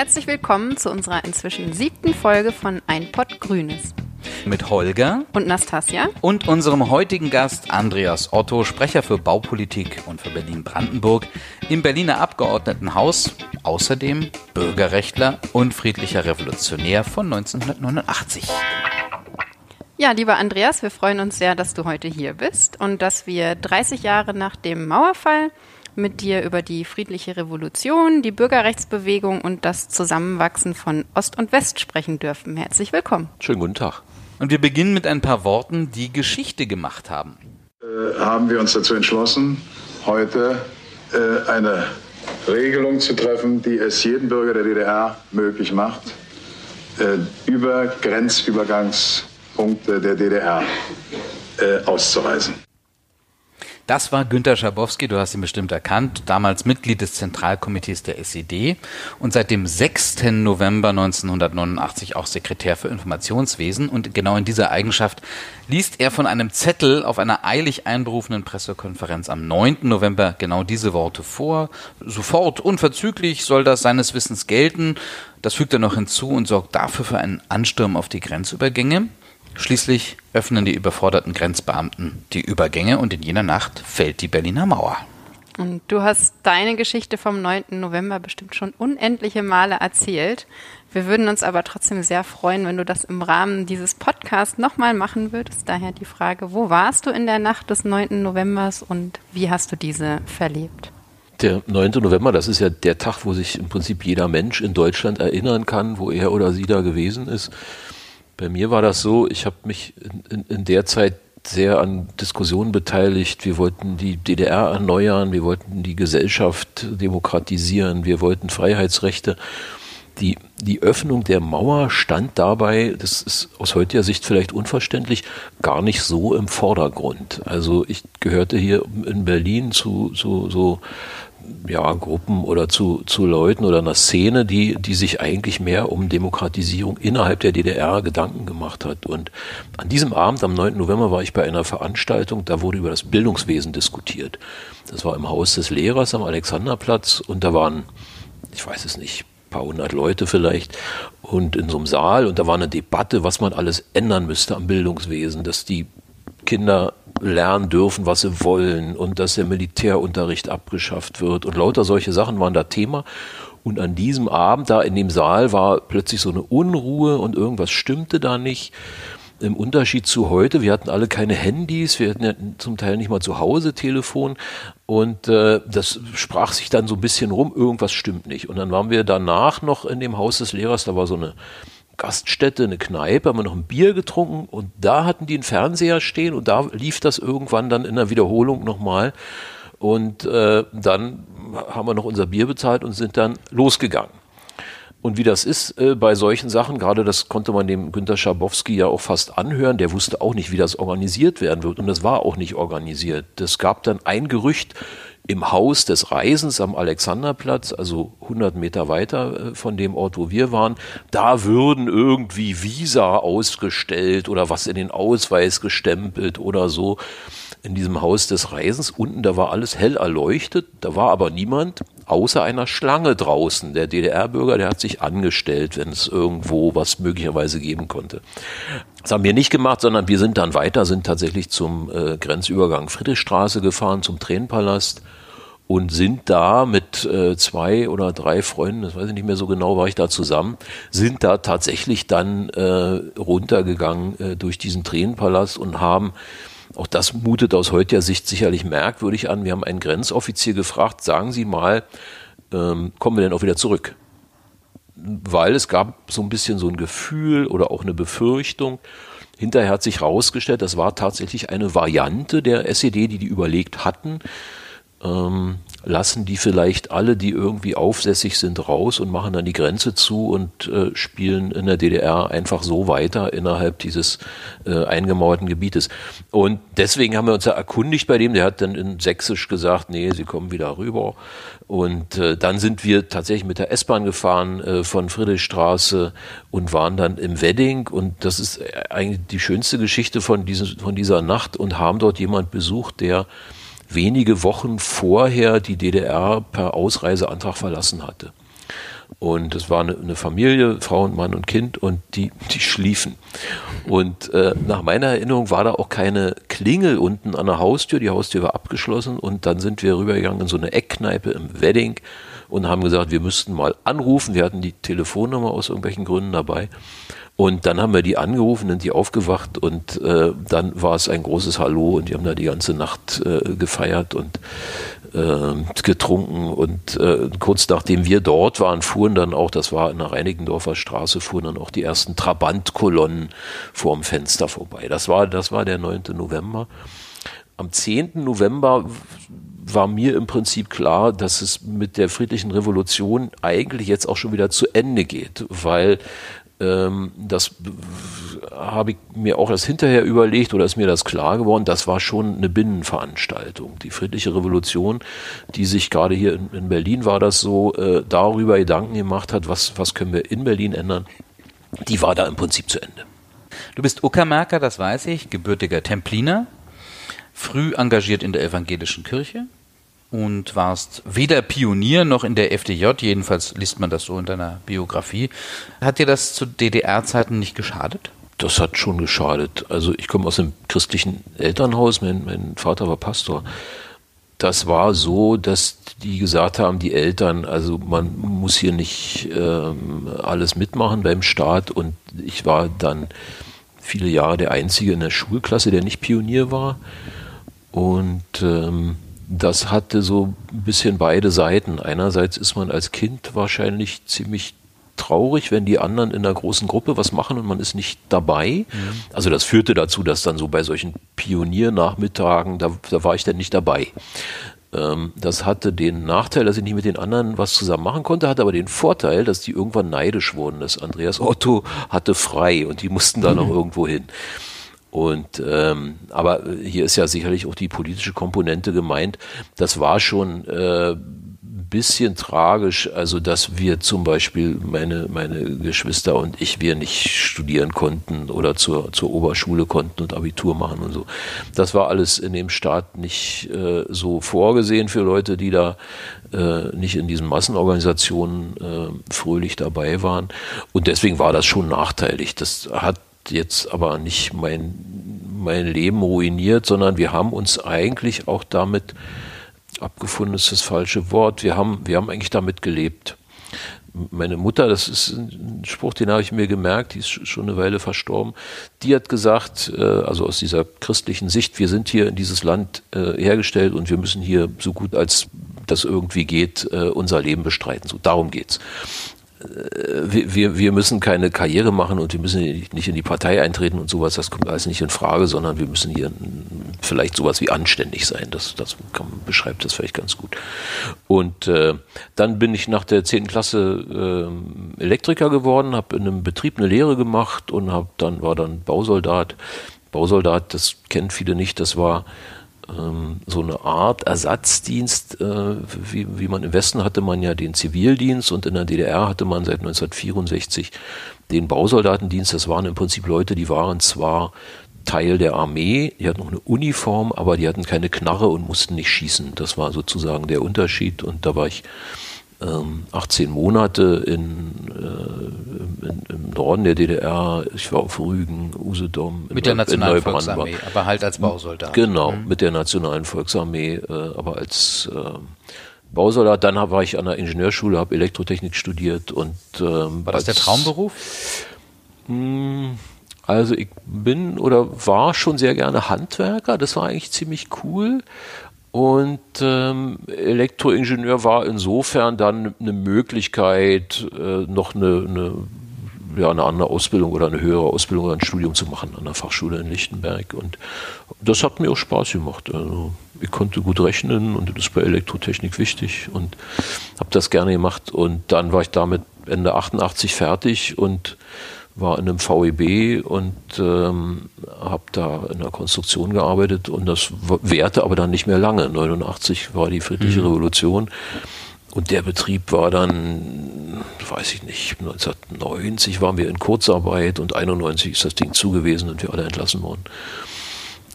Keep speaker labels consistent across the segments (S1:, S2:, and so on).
S1: Herzlich willkommen zu unserer inzwischen siebten Folge von Ein Pott Grünes.
S2: Mit Holger
S1: und Nastasia
S2: und unserem heutigen Gast Andreas Otto, Sprecher für Baupolitik und für Berlin-Brandenburg im Berliner Abgeordnetenhaus, außerdem Bürgerrechtler und friedlicher Revolutionär von 1989.
S1: Ja, lieber Andreas, wir freuen uns sehr, dass du heute hier bist und dass wir 30 Jahre nach dem Mauerfall mit dir über die friedliche Revolution, die Bürgerrechtsbewegung und das Zusammenwachsen von Ost und West sprechen dürfen. Herzlich willkommen.
S3: Schönen guten Tag.
S2: Und wir beginnen mit ein paar Worten, die Geschichte gemacht haben.
S4: Äh, haben wir uns dazu entschlossen, heute äh, eine Regelung zu treffen, die es jedem Bürger der DDR möglich macht, äh, über Grenzübergangspunkte der DDR äh, auszureisen.
S2: Das war Günter Schabowski, du hast ihn bestimmt erkannt, damals Mitglied des Zentralkomitees der SED und seit dem 6. November 1989 auch Sekretär für Informationswesen. Und genau in dieser Eigenschaft liest er von einem Zettel auf einer eilig einberufenen Pressekonferenz am 9. November genau diese Worte vor. Sofort, unverzüglich soll das seines Wissens gelten. Das fügt er noch hinzu und sorgt dafür für einen Ansturm auf die Grenzübergänge. Schließlich öffnen die überforderten Grenzbeamten die Übergänge und in jener Nacht fällt die Berliner Mauer.
S1: Und du hast deine Geschichte vom 9. November bestimmt schon unendliche Male erzählt. Wir würden uns aber trotzdem sehr freuen, wenn du das im Rahmen dieses Podcasts nochmal machen würdest. Daher die Frage, wo warst du in der Nacht des 9. Novembers und wie hast du diese verlebt?
S3: Der 9. November, das ist ja der Tag, wo sich im Prinzip jeder Mensch in Deutschland erinnern kann, wo er oder sie da gewesen ist. Bei mir war das so, ich habe mich in, in, in, der Zeit sehr an Diskussionen beteiligt. Wir wollten die DDR erneuern, wir wollten die Gesellschaft demokratisieren, wir wollten Freiheitsrechte. Die, die Öffnung der Mauer stand dabei, das ist aus heutiger Sicht vielleicht unverständlich, gar nicht so im Vordergrund. Also ich gehörte hier in Berlin zu so, so ja, Gruppen oder zu, zu Leuten oder einer Szene, die, die sich eigentlich mehr um Demokratisierung innerhalb der DDR Gedanken gemacht hat. Und an diesem Abend, am 9. November, war ich bei einer Veranstaltung, da wurde über das Bildungswesen diskutiert. Das war im Haus des Lehrers am Alexanderplatz und da waren, ich weiß es nicht, paar hundert Leute vielleicht und in so einem Saal und da war eine Debatte, was man alles ändern müsste am Bildungswesen, dass die Kinder lernen dürfen, was sie wollen und dass der Militärunterricht abgeschafft wird und lauter solche Sachen waren da Thema. Und an diesem Abend da in dem Saal war plötzlich so eine Unruhe und irgendwas stimmte da nicht. Im Unterschied zu heute, wir hatten alle keine Handys, wir hatten ja zum Teil nicht mal zu Hause Telefon und äh, das sprach sich dann so ein bisschen rum, irgendwas stimmt nicht. Und dann waren wir danach noch in dem Haus des Lehrers, da war so eine Gaststätte, eine Kneipe, haben wir noch ein Bier getrunken und da hatten die einen Fernseher stehen und da lief das irgendwann dann in der Wiederholung nochmal. Und äh, dann haben wir noch unser Bier bezahlt und sind dann losgegangen. Und wie das ist äh, bei solchen Sachen, gerade das konnte man dem Günter Schabowski ja auch fast anhören, der wusste auch nicht, wie das organisiert werden wird. Und das war auch nicht organisiert. Es gab dann ein Gerücht, im Haus des Reisens am Alexanderplatz, also 100 Meter weiter äh, von dem Ort, wo wir waren, da würden irgendwie Visa ausgestellt oder was in den Ausweis gestempelt oder so in diesem Haus des Reisens. Unten, da war alles hell erleuchtet, da war aber niemand, außer einer Schlange draußen. Der DDR-Bürger, der hat sich angestellt, wenn es irgendwo was möglicherweise geben konnte. Das haben wir nicht gemacht, sondern wir sind dann weiter, sind tatsächlich zum äh, Grenzübergang Friedrichstraße gefahren, zum Tränenpalast und sind da mit äh, zwei oder drei Freunden, das weiß ich nicht mehr so genau, war ich da zusammen, sind da tatsächlich dann äh, runtergegangen äh, durch diesen Tränenpalast und haben auch das mutet aus heutiger Sicht sicherlich merkwürdig an. Wir haben einen Grenzoffizier gefragt, sagen Sie mal, ähm, kommen wir denn auch wieder zurück? Weil es gab so ein bisschen so ein Gefühl oder auch eine Befürchtung. Hinterher hat sich herausgestellt, das war tatsächlich eine Variante der SED, die die überlegt hatten. Ähm, lassen die vielleicht alle, die irgendwie aufsässig sind, raus und machen dann die Grenze zu und äh, spielen in der DDR einfach so weiter innerhalb dieses äh, eingemauerten Gebietes. Und deswegen haben wir uns ja erkundigt bei dem, der hat dann in Sächsisch gesagt, nee, sie kommen wieder rüber. Und äh, dann sind wir tatsächlich mit der S-Bahn gefahren äh, von Friedrichstraße und waren dann im Wedding. Und das ist eigentlich die schönste Geschichte von, diesem, von dieser Nacht und haben dort jemand besucht, der wenige Wochen vorher die DDR per Ausreiseantrag verlassen hatte. Und es war eine, Familie, Frau und Mann und Kind und die, die schliefen. Und äh, nach meiner Erinnerung war da auch keine Klingel unten an der Haustür. Die Haustür war abgeschlossen und dann sind wir rübergegangen in so eine Eckkneipe im Wedding und haben gesagt, wir müssten mal anrufen. Wir hatten die Telefonnummer aus irgendwelchen Gründen dabei. Und dann haben wir die angerufen, sind die aufgewacht und äh, dann war es ein großes Hallo und die haben da die ganze Nacht äh, gefeiert und äh, getrunken. Und äh, kurz nachdem wir dort waren, fuhren dann auch, das war in der Reinickendorfer Straße, fuhren dann auch die ersten Trabantkolonnen vorm Fenster vorbei. Das war, das war der 9. November. Am 10. November war mir im Prinzip klar, dass es mit der friedlichen Revolution eigentlich jetzt auch schon wieder zu Ende geht, weil ähm, das habe ich mir auch erst hinterher überlegt oder ist mir das klar geworden, das war schon eine Binnenveranstaltung. Die friedliche Revolution, die sich gerade hier in, in Berlin war das so, äh, darüber Gedanken gemacht hat, was, was können wir in Berlin ändern, die war da im Prinzip zu Ende.
S2: Du bist Uckermärker, das weiß ich, gebürtiger Templiner, früh engagiert in der evangelischen Kirche, und warst weder Pionier noch in der FDJ, jedenfalls liest man das so in deiner Biografie. Hat dir das zu DDR-Zeiten nicht geschadet?
S3: Das hat schon geschadet. Also ich komme aus einem christlichen Elternhaus, mein, mein Vater war Pastor. Das war so, dass die gesagt haben, die Eltern, also man muss hier nicht ähm, alles mitmachen beim Staat und ich war dann viele Jahre der Einzige in der Schulklasse, der nicht Pionier war. Und ähm, das hatte so ein bisschen beide Seiten. Einerseits ist man als Kind wahrscheinlich ziemlich traurig, wenn die anderen in einer großen Gruppe was machen und man ist nicht dabei. Mhm. Also das führte dazu, dass dann so bei solchen Pioniernachmittagen, da, da war ich dann nicht dabei. Ähm, das hatte den Nachteil, dass ich nicht mit den anderen was zusammen machen konnte, hatte aber den Vorteil, dass die irgendwann neidisch wurden. Das Andreas Otto hatte frei und die mussten da noch mhm. irgendwo hin. Und ähm, aber hier ist ja sicherlich auch die politische Komponente gemeint. Das war schon äh, bisschen tragisch, also dass wir zum Beispiel meine meine Geschwister und ich wir nicht studieren konnten oder zur zur Oberschule konnten und Abitur machen und so. Das war alles in dem Staat nicht äh, so vorgesehen für Leute, die da äh, nicht in diesen Massenorganisationen äh, fröhlich dabei waren. Und deswegen war das schon nachteilig. Das hat jetzt aber nicht mein, mein Leben ruiniert, sondern wir haben uns eigentlich auch damit, abgefunden ist das falsche Wort, wir haben, wir haben eigentlich damit gelebt. Meine Mutter, das ist ein Spruch, den habe ich mir gemerkt, die ist schon eine Weile verstorben, die hat gesagt, äh, also aus dieser christlichen Sicht, wir sind hier in dieses Land äh, hergestellt und wir müssen hier so gut als das irgendwie geht, äh, unser Leben bestreiten. So, darum geht's wir, wir müssen keine Karriere machen und wir müssen nicht in die Partei eintreten und sowas, das kommt alles nicht in Frage, sondern wir müssen hier vielleicht sowas wie anständig sein. Das, das kann, beschreibt das vielleicht ganz gut. Und äh, dann bin ich nach der zehnten Klasse äh, Elektriker geworden, habe in einem Betrieb eine Lehre gemacht und hab dann war dann Bausoldat. Bausoldat, das kennen viele nicht, das war ähm, so eine Art Ersatzdienst, äh, wie, wie man im Westen hatte man ja den Zivildienst und in der DDR hatte man seit 1964 den Bausoldatendienst. Das waren im Prinzip Leute, die waren zwar Teil der Armee, die hatten noch eine Uniform, aber die hatten keine Knarre und mussten nicht schießen. Das war sozusagen der Unterschied und da war ich 18 ähm, Monate in, äh, in, im Norden der DDR. Ich war auf Rügen, Usedom.
S2: Mit der Nationalen Volksarmee, aber halt als Bausoldat.
S3: Genau, mhm. mit der Nationalen Volksarmee, äh, aber als äh, Bausoldat. Dann war ich an der Ingenieurschule, habe Elektrotechnik studiert und
S2: ähm, war das der Traumberuf?
S3: Mh, hm, also ich bin oder war schon sehr gerne Handwerker. Das war eigentlich ziemlich cool. Und ähm, Elektroingenieur war insofern dann eine Möglichkeit, äh, noch eine, eine, ja, eine andere Ausbildung oder eine höhere Ausbildung oder ein Studium zu machen an der Fachschule in Lichtenberg. Und das hat mir auch Spaß gemacht. Also ich konnte gut rechnen und das ist bei Elektrotechnik wichtig und habe das gerne gemacht. Und dann war ich damit Ende 88 fertig und war in einem VEB und ähm, habe da in der Konstruktion gearbeitet und das währte aber dann nicht mehr lange. 89 war die friedliche mhm. Revolution und der Betrieb war dann, weiß ich nicht, 1990 waren wir in Kurzarbeit und 91 ist das Ding zugewiesen und wir alle entlassen worden.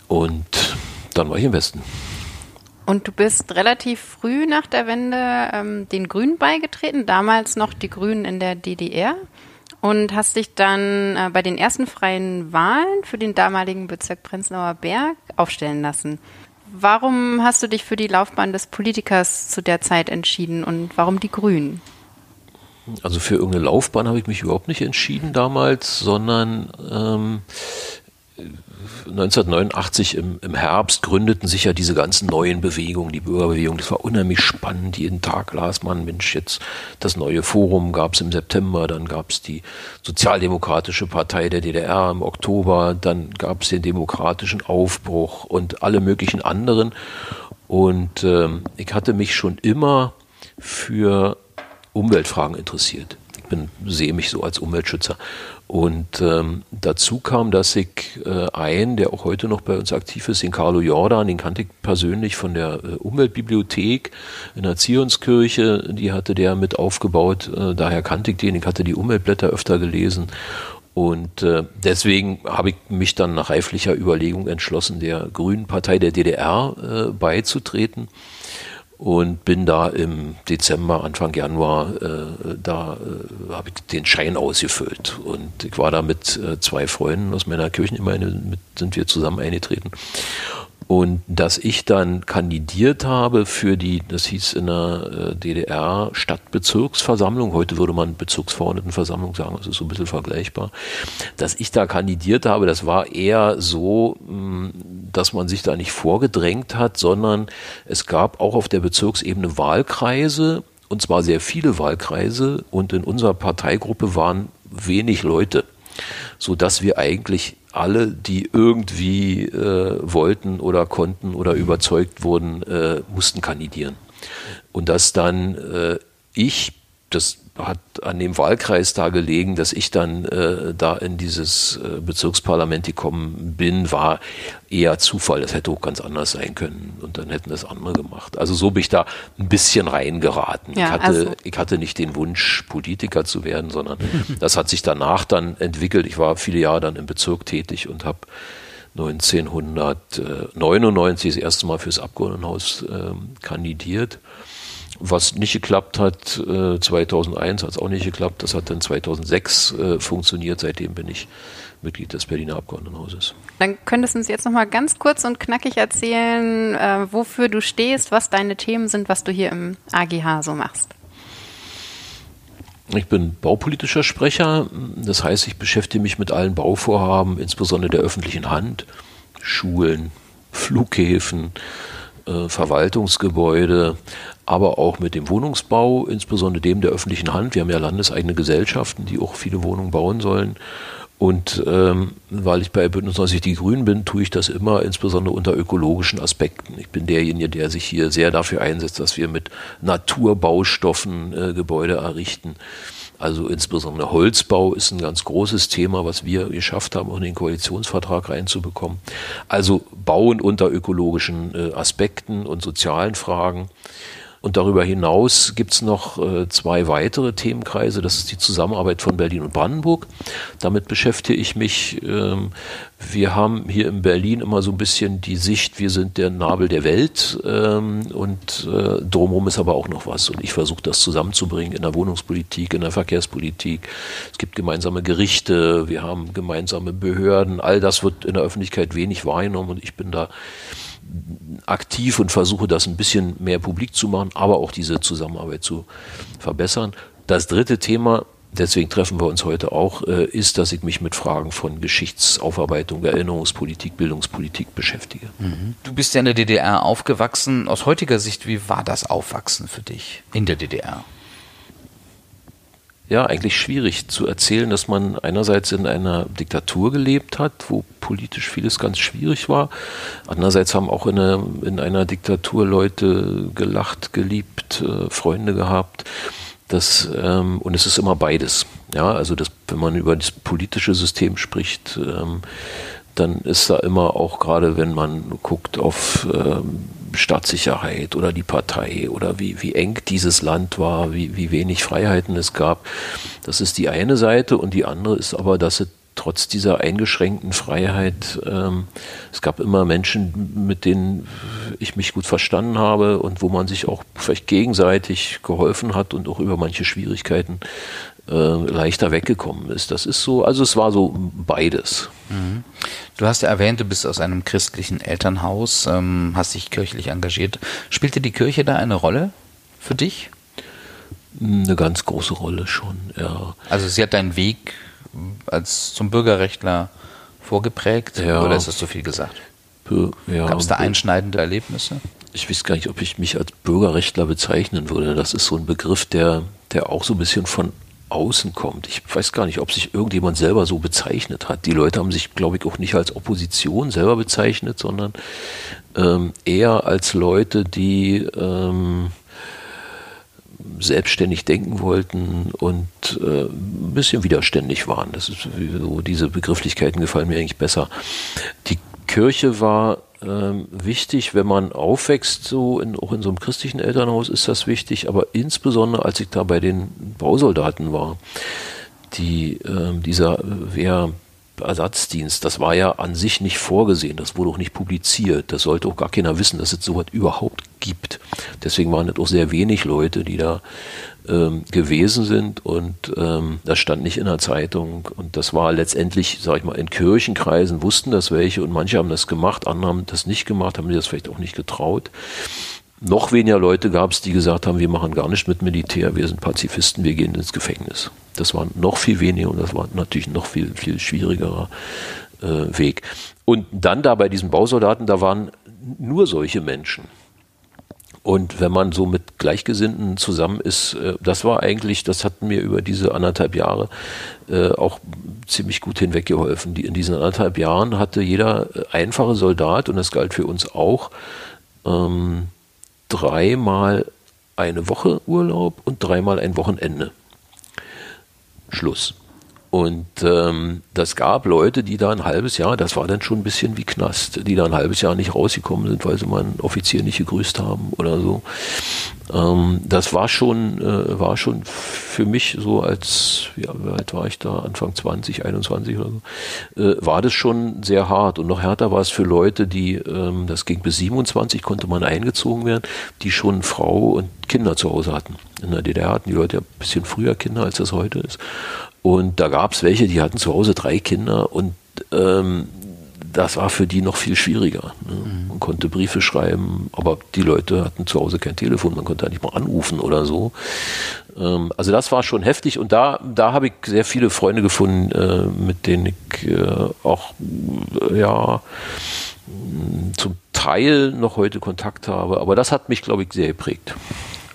S3: Und dann war ich im Westen.
S1: Und du bist relativ früh nach der Wende ähm, den Grünen beigetreten, damals noch die Grünen in der DDR. Und hast dich dann äh, bei den ersten freien Wahlen für den damaligen Bezirk Prenzlauer Berg aufstellen lassen. Warum hast du dich für die Laufbahn des Politikers zu der Zeit entschieden und warum die Grünen?
S3: Also für irgendeine Laufbahn habe ich mich überhaupt nicht entschieden damals, sondern ähm, 1989 im, im, Herbst gründeten sich ja diese ganzen neuen Bewegungen, die Bürgerbewegung. Das war unheimlich spannend. Jeden Tag las man, Mensch, jetzt das neue Forum gab es im September, dann gab es die Sozialdemokratische Partei der DDR im Oktober, dann gab es den demokratischen Aufbruch und alle möglichen anderen. Und ähm, ich hatte mich schon immer für Umweltfragen interessiert. Bin, sehe mich so als Umweltschützer. Und ähm, dazu kam, dass ich äh, einen, der auch heute noch bei uns aktiv ist, den Carlo Jordan, den kannte ich persönlich von der äh, Umweltbibliothek in der Zionskirche, die hatte der mit aufgebaut, äh, daher kannte ich den, ich hatte die Umweltblätter öfter gelesen. Und äh, deswegen habe ich mich dann nach reiflicher Überlegung entschlossen, der Grünen Partei der DDR äh, beizutreten und bin da im Dezember, Anfang Januar, äh, da äh, habe ich den Schein ausgefüllt. Und ich war da mit äh, zwei Freunden aus meiner Kirchengemeinde, mit, sind wir zusammen eingetreten. Und dass ich dann kandidiert habe für die, das hieß in der äh, DDR Stadtbezirksversammlung, heute würde man Bezirksverordnetenversammlung sagen, das ist so ein bisschen vergleichbar, dass ich da kandidiert habe, das war eher so, mm, dass man sich da nicht vorgedrängt hat, sondern es gab auch auf der Bezirksebene Wahlkreise, und zwar sehr viele Wahlkreise, und in unserer Parteigruppe waren wenig Leute, so dass wir eigentlich alle, die irgendwie äh, wollten oder konnten oder überzeugt wurden, äh, mussten kandidieren. Und dass dann äh, ich, das hat an dem Wahlkreis da gelegen, dass ich dann äh, da in dieses äh, Bezirksparlament gekommen bin, war eher Zufall. Das hätte auch ganz anders sein können und dann hätten das andere gemacht. Also so bin ich da ein bisschen reingeraten. Ja, ich, hatte, also. ich hatte nicht den Wunsch, Politiker zu werden, sondern das hat sich danach dann entwickelt. Ich war viele Jahre dann im Bezirk tätig und habe 1999 das erste Mal fürs Abgeordnetenhaus äh, kandidiert was nicht geklappt hat, äh, 2001 hat es auch nicht geklappt. Das hat dann 2006 äh, funktioniert. Seitdem bin ich Mitglied des Berliner Abgeordnetenhauses.
S1: Dann könntest du uns jetzt noch mal ganz kurz und knackig erzählen, äh, wofür du stehst, was deine Themen sind, was du hier im AGH so machst.
S3: Ich bin baupolitischer Sprecher. Das heißt, ich beschäftige mich mit allen Bauvorhaben, insbesondere der öffentlichen Hand, Schulen, Flughäfen, äh, Verwaltungsgebäude, aber auch mit dem Wohnungsbau, insbesondere dem der öffentlichen Hand. Wir haben ja landeseigene Gesellschaften, die auch viele Wohnungen bauen sollen. Und ähm, weil ich bei Bündnis 90 Die Grünen bin, tue ich das immer, insbesondere unter ökologischen Aspekten. Ich bin derjenige, der sich hier sehr dafür einsetzt, dass wir mit Naturbaustoffen äh, Gebäude errichten. Also insbesondere Holzbau ist ein ganz großes Thema, was wir geschafft haben, auch in den Koalitionsvertrag reinzubekommen. Also Bauen unter ökologischen äh, Aspekten und sozialen Fragen. Und darüber hinaus gibt es noch äh, zwei weitere Themenkreise. Das ist die Zusammenarbeit von Berlin und Brandenburg. Damit beschäftige ich mich. Ähm, wir haben hier in Berlin immer so ein bisschen die Sicht, wir sind der Nabel der Welt ähm, und äh, drumherum ist aber auch noch was. Und ich versuche das zusammenzubringen in der Wohnungspolitik, in der Verkehrspolitik. Es gibt gemeinsame Gerichte, wir haben gemeinsame Behörden. All das wird in der Öffentlichkeit wenig wahrgenommen und ich bin da aktiv und versuche das ein bisschen mehr publik zu machen, aber auch diese Zusammenarbeit zu verbessern. Das dritte Thema, deswegen treffen wir uns heute auch, äh, ist, dass ich mich mit Fragen von Geschichtsaufarbeitung, Erinnerungspolitik, Bildungspolitik beschäftige.
S2: Mhm. Du bist ja in der DDR aufgewachsen. Aus heutiger Sicht, wie war das Aufwachsen für dich in der DDR?
S3: Ja eigentlich schwierig zu erzählen, dass man einerseits in einer Diktatur gelebt hat, wo politisch vieles ganz schwierig war. Andererseits haben auch in, eine, in einer Diktatur Leute gelacht, geliebt, äh, Freunde gehabt. Das, ähm, und es ist immer beides. Ja, also das, wenn man über das politische System spricht, ähm, dann ist da immer auch gerade, wenn man guckt auf ähm, Staatssicherheit oder die Partei oder wie, wie eng dieses Land war, wie, wie wenig Freiheiten es gab. Das ist die eine Seite und die andere ist aber, dass es trotz dieser eingeschränkten Freiheit, ähm, es gab immer Menschen, mit denen ich mich gut verstanden habe und wo man sich auch vielleicht gegenseitig geholfen hat und auch über manche Schwierigkeiten äh, leichter weggekommen ist. Das ist so, also es war so beides.
S2: Mhm. Du hast ja erwähnt, du bist aus einem christlichen Elternhaus, ähm, hast dich kirchlich engagiert. Spielte die Kirche da eine Rolle für dich?
S3: Eine ganz große Rolle schon, ja.
S2: Also sie hat deinen Weg als zum Bürgerrechtler vorgeprägt ja. oder ist das zu viel gesagt? Ja, Gab es da einschneidende Erlebnisse?
S3: Ich weiß gar nicht, ob ich mich als Bürgerrechtler bezeichnen würde. Das ist so ein Begriff, der, der auch so ein bisschen von außen kommt. Ich weiß gar nicht, ob sich irgendjemand selber so bezeichnet hat. Die Leute haben sich, glaube ich, auch nicht als Opposition selber bezeichnet, sondern ähm, eher als Leute, die ähm, selbstständig denken wollten und äh, ein bisschen widerständig waren. Das ist so, diese Begrifflichkeiten gefallen mir eigentlich besser. Die Kirche war ähm, wichtig, wenn man aufwächst, so in, auch in so einem christlichen Elternhaus ist das wichtig, aber insbesondere als ich da bei den Bausoldaten war, die äh, dieser Wehr Ersatzdienst, das war ja an sich nicht vorgesehen, das wurde auch nicht publiziert, das sollte auch gar keiner wissen, dass es sowas überhaupt gibt. Deswegen waren es auch sehr wenig Leute, die da ähm, gewesen sind und ähm, das stand nicht in der Zeitung und das war letztendlich, sag ich mal, in Kirchenkreisen wussten das welche und manche haben das gemacht, andere haben das nicht gemacht, haben sich das vielleicht auch nicht getraut. Noch weniger Leute gab es, die gesagt haben, wir machen gar nicht mit Militär, wir sind Pazifisten, wir gehen ins Gefängnis. Das waren noch viel weniger und das war natürlich noch viel, viel schwierigerer äh, Weg. Und dann da bei diesen Bausoldaten, da waren nur solche Menschen. Und wenn man so mit Gleichgesinnten zusammen ist, äh, das war eigentlich, das hat mir über diese anderthalb Jahre äh, auch ziemlich gut hinweggeholfen. Die, in diesen anderthalb Jahren hatte jeder äh, einfache Soldat, und das galt für uns auch, ähm, dreimal eine Woche Urlaub und dreimal ein Wochenende. Schluss. Und ähm, das gab Leute, die da ein halbes Jahr, das war dann schon ein bisschen wie Knast, die da ein halbes Jahr nicht rausgekommen sind, weil sie mal einen Offizier nicht gegrüßt haben oder so. Ähm, das war schon, äh, war schon für mich so als, ja, wie alt war ich da, Anfang 20, 21 oder so, äh, war das schon sehr hart. Und noch härter war es für Leute, die, ähm, das ging bis 27, konnte man eingezogen werden, die schon Frau und Kinder zu Hause hatten. In der DDR hatten die Leute ja ein bisschen früher Kinder, als das heute ist. Und da gab es welche, die hatten zu Hause drei Kinder und ähm, das war für die noch viel schwieriger. Ne? Mhm. Man konnte Briefe schreiben, aber die Leute hatten zu Hause kein Telefon, man konnte nicht mal anrufen oder so. Ähm, also das war schon heftig und da, da habe ich sehr viele Freunde gefunden, äh, mit denen ich äh, auch äh, ja zum Teil noch heute Kontakt habe. Aber das hat mich, glaube ich, sehr geprägt.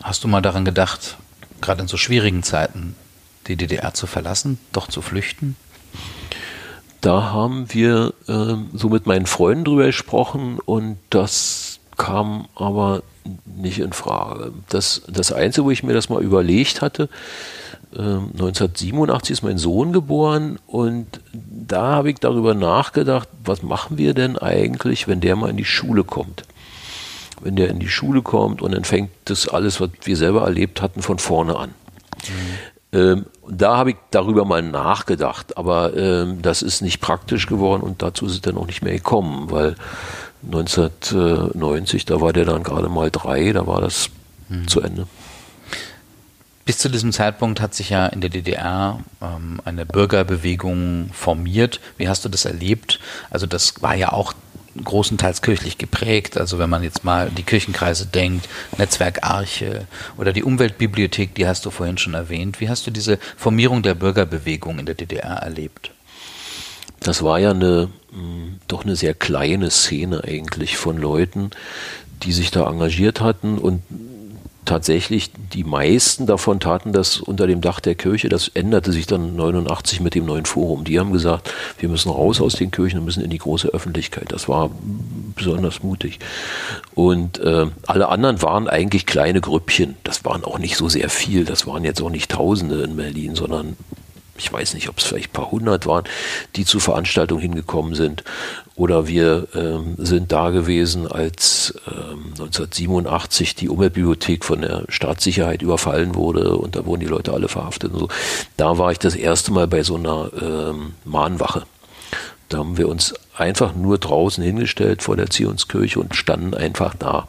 S2: Hast du mal daran gedacht, gerade in so schwierigen Zeiten, die DDR zu verlassen, doch zu flüchten?
S3: Da haben wir äh, so mit meinen Freunden drüber gesprochen und das kam aber nicht in Frage. Das, das Einzige, wo ich mir das mal überlegt hatte, äh, 1987 ist mein Sohn geboren und da habe ich darüber nachgedacht, was machen wir denn eigentlich, wenn der mal in die Schule kommt? Wenn der in die Schule kommt und dann fängt das alles, was wir selber erlebt hatten, von vorne an. Mhm. Ähm, da habe ich darüber mal nachgedacht, aber ähm, das ist nicht praktisch geworden und dazu ist es dann auch nicht mehr gekommen, weil 1990, da war der dann gerade mal drei, da war das mhm. zu Ende.
S2: Bis zu diesem Zeitpunkt hat sich ja in der DDR ähm, eine Bürgerbewegung formiert. Wie hast du das erlebt? Also das war ja auch großenteils kirchlich geprägt. Also wenn man jetzt mal die Kirchenkreise denkt, Netzwerk Arche oder die Umweltbibliothek, die hast du vorhin schon erwähnt. Wie hast du diese Formierung der Bürgerbewegung in der DDR erlebt?
S3: Das war ja eine hm, doch eine sehr kleine Szene eigentlich von Leuten, die sich da engagiert hatten und tatsächlich die meisten davon taten das unter dem Dach der Kirche. Das änderte sich dann 89 mit dem neuen Forum. Die haben gesagt, wir müssen raus aus den Kirchen und müssen in die große Öffentlichkeit. Das war besonders mutig. Und äh, alle anderen waren eigentlich kleine Grüppchen. Das waren auch nicht so sehr viel. Das waren jetzt auch nicht Tausende in Berlin, sondern ich weiß nicht, ob es vielleicht ein paar hundert waren, die zur Veranstaltung hingekommen sind. Oder wir ähm, sind da gewesen, als ähm, 1987 die Umweltbibliothek von der Staatssicherheit überfallen wurde und da wurden die Leute alle verhaftet und so. Da war ich das erste Mal bei so einer ähm, Mahnwache. Da haben wir uns einfach nur draußen hingestellt vor der Zionskirche und standen einfach da.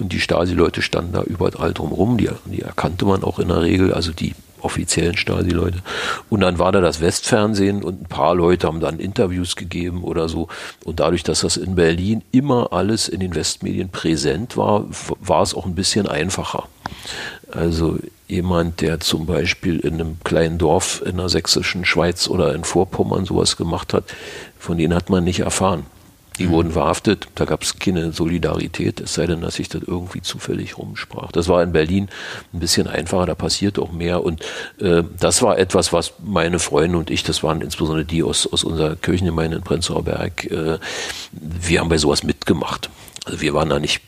S3: Und die Stasi-Leute standen da überall drumherum, die, die erkannte man auch in der Regel, also die offiziellen Stasi-Leute. Und dann war da das Westfernsehen und ein paar Leute haben dann Interviews gegeben oder so. Und dadurch, dass das in Berlin immer alles in den Westmedien präsent war, war es auch ein bisschen einfacher. Also jemand, der zum Beispiel in einem kleinen Dorf in der sächsischen Schweiz oder in Vorpommern sowas gemacht hat, von denen hat man nicht erfahren. Die mhm. wurden verhaftet, da gab es keine Solidarität, es sei denn, dass sich das irgendwie zufällig rumsprach. Das war in Berlin ein bisschen einfacher, da passiert auch mehr. Und äh, das war etwas, was meine Freunde und ich, das waren insbesondere die aus, aus unserer Kirchengemeinde in Prenzlauer Berg, äh, wir haben bei sowas mitgemacht. Also wir waren da nicht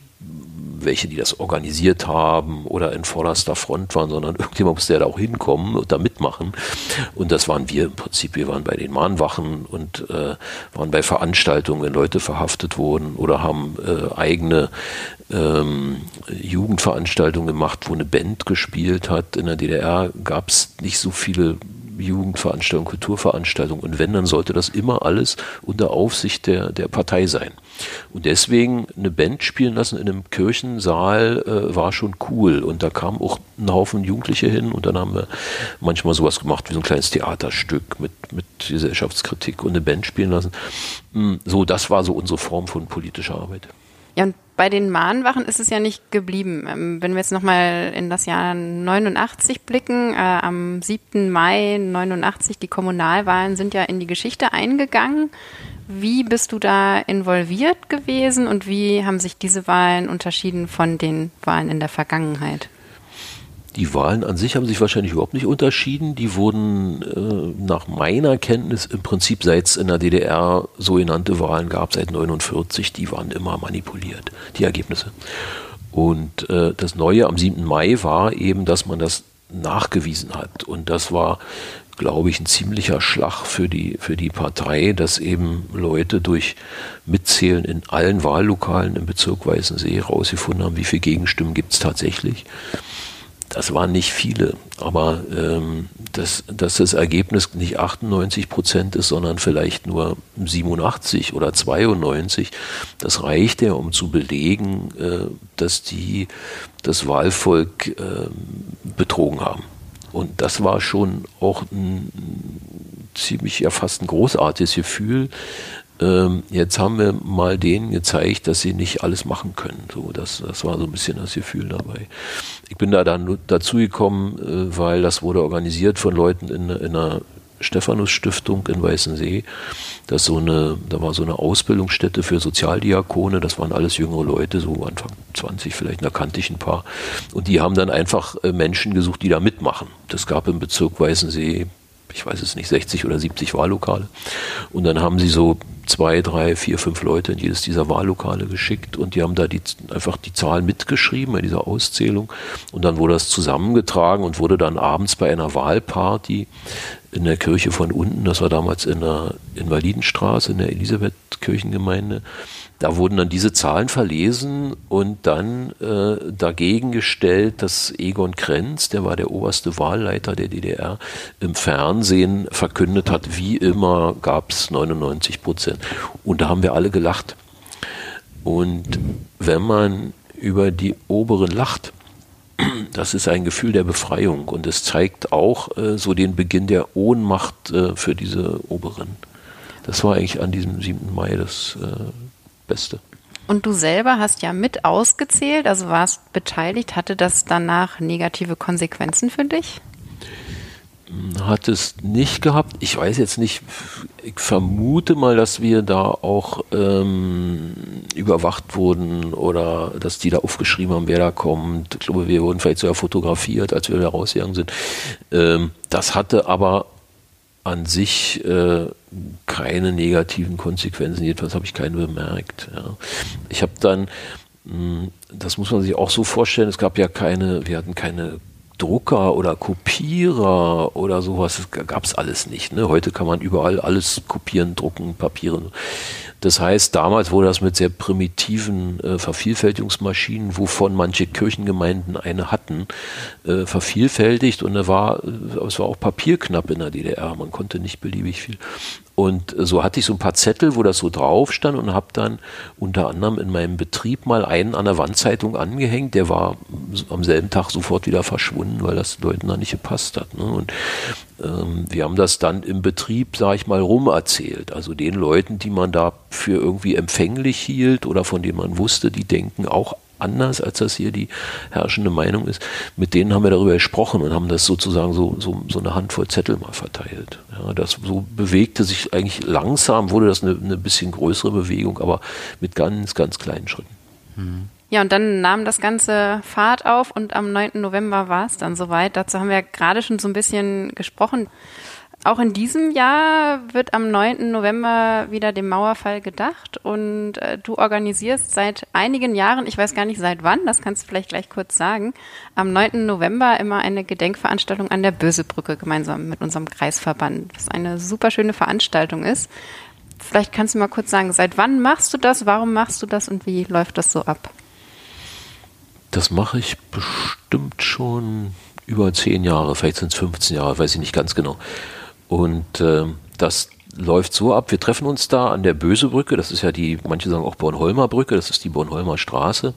S3: welche, die das organisiert haben oder in vorderster Front waren, sondern irgendjemand musste ja da auch hinkommen und da mitmachen. Und das waren wir im Prinzip. Wir waren bei den Mahnwachen und äh, waren bei Veranstaltungen, wenn Leute verhaftet wurden oder haben äh, eigene ähm, Jugendveranstaltungen gemacht, wo eine Band gespielt hat. In der DDR gab es nicht so viele Jugendveranstaltungen, Kulturveranstaltungen. Und wenn, dann sollte das immer alles unter Aufsicht der, der Partei sein. Und deswegen eine Band spielen lassen in einem Kirchensaal äh, war schon cool. Und da kamen auch ein Haufen Jugendliche hin und dann haben wir manchmal sowas gemacht wie so ein kleines Theaterstück mit, mit Gesellschaftskritik und eine Band spielen lassen. Hm, so, das war so unsere Form von politischer Arbeit.
S1: Ja, und bei den Mahnwachen ist es ja nicht geblieben. Ähm, wenn wir jetzt nochmal in das Jahr 89 blicken, äh, am 7. Mai 89, die Kommunalwahlen sind ja in die Geschichte eingegangen. Wie bist du da involviert gewesen und wie haben sich diese Wahlen unterschieden von den Wahlen in der Vergangenheit?
S3: Die Wahlen an sich haben sich wahrscheinlich überhaupt nicht unterschieden. Die wurden äh, nach meiner Kenntnis im Prinzip seit es in der DDR sogenannte Wahlen gab, seit 49, die waren immer manipuliert, die Ergebnisse. Und äh, das Neue am 7. Mai war eben, dass man das nachgewiesen hat. Und das war, glaube ich, ein ziemlicher Schlag für die, für die Partei, dass eben Leute durch Mitzählen in allen Wahllokalen im Bezirk Weißensee rausgefunden haben, wie viele Gegenstimmen gibt es tatsächlich. Das waren nicht viele, aber ähm, dass, dass das Ergebnis nicht 98 Prozent ist, sondern vielleicht nur 87 oder 92, das reicht ja, um zu belegen, äh, dass die das Wahlvolk äh, betrogen haben. Und das war schon auch ein ziemlich ja fast ein großartiges Gefühl, ähm, jetzt haben wir mal denen gezeigt, dass sie nicht alles machen können. So, das, das war so ein bisschen das Gefühl dabei. Ich bin da dann dazugekommen, äh, weil das wurde organisiert von Leuten in, in einer Stephanus-Stiftung in Weißensee. Das so eine, da war so eine Ausbildungsstätte für Sozialdiakone. Das waren alles jüngere Leute, so Anfang 20 vielleicht, da kannte ich ein paar. Und die haben dann einfach äh, Menschen gesucht, die da mitmachen. Das gab im Bezirk Weißensee ich weiß es nicht, 60 oder 70 Wahllokale. Und dann haben sie so zwei, drei, vier, fünf Leute in jedes dieser Wahllokale geschickt und die haben da die, einfach die Zahlen mitgeschrieben bei dieser Auszählung. Und dann wurde das zusammengetragen und wurde dann abends bei einer Wahlparty in der Kirche von unten, das war damals in der Invalidenstraße, in der Elisabeth-Kirchengemeinde, da wurden dann diese Zahlen verlesen und dann äh, dagegen gestellt, dass Egon Krenz, der war der oberste Wahlleiter der DDR, im Fernsehen verkündet hat, wie immer gab es 99 Prozent. Und da haben wir alle gelacht. Und wenn man über die Oberen lacht, das ist ein Gefühl der Befreiung und es zeigt auch äh, so den Beginn der Ohnmacht äh, für diese Oberen. Das war eigentlich an diesem 7. Mai das äh, Beste.
S1: Und du selber hast ja mit ausgezählt, also warst beteiligt. Hatte das danach negative Konsequenzen für dich?
S3: Hat es nicht gehabt. Ich weiß jetzt nicht, ich vermute mal, dass wir da auch ähm, überwacht wurden oder dass die da aufgeschrieben haben, wer da kommt. Ich glaube, wir wurden vielleicht sogar fotografiert, als wir da rausgegangen sind. Ähm, das hatte aber an sich äh, keine negativen Konsequenzen. Jedenfalls habe ich keine bemerkt. Ja. Ich habe dann, hm, das muss man sich auch so vorstellen, es gab ja keine, wir hatten keine Drucker oder Kopierer oder sowas gab es alles nicht. Ne? Heute kann man überall alles kopieren, drucken, papieren. Das heißt, damals wurde das mit sehr primitiven äh, Vervielfältigungsmaschinen, wovon manche Kirchengemeinden eine hatten, äh, vervielfältigt und es war, äh, es war auch papierknapp in der DDR. Man konnte nicht beliebig viel. Und so hatte ich so ein paar Zettel, wo das so drauf stand und habe dann unter anderem in meinem Betrieb mal einen an der Wandzeitung angehängt. Der war am selben Tag sofort wieder verschwunden, weil das Leuten da nicht gepasst hat. Ne? Und ähm, wir haben das dann im Betrieb, sage ich mal, rumerzählt. Also den Leuten, die man da für irgendwie empfänglich hielt oder von denen man wusste, die denken auch anders, als das hier die herrschende Meinung ist. Mit denen haben wir darüber gesprochen und haben das sozusagen so, so, so eine Handvoll Zettel mal verteilt. Ja, das so bewegte sich eigentlich langsam, wurde das eine, eine bisschen größere Bewegung, aber mit ganz, ganz kleinen Schritten.
S1: Mhm. Ja, und dann nahm das Ganze Fahrt auf und am 9. November war es dann soweit. Dazu haben wir gerade schon so ein bisschen gesprochen. Auch in diesem Jahr wird am 9. November wieder dem Mauerfall gedacht und äh, du organisierst seit einigen Jahren, ich weiß gar nicht seit wann, das kannst du vielleicht gleich kurz sagen, am 9. November immer eine Gedenkveranstaltung an der Bösebrücke gemeinsam mit unserem Kreisverband, was eine super schöne Veranstaltung ist. Vielleicht kannst du mal kurz sagen, seit wann machst du das, warum machst du das und wie läuft das so ab?
S3: Das mache ich bestimmt schon über zehn Jahre, vielleicht sind es 15 Jahre, weiß ich nicht ganz genau. Und äh, das läuft so ab, wir treffen uns da an der Bösebrücke, das ist ja die, manche sagen auch Bornholmer Brücke, das ist die Bornholmer Straße.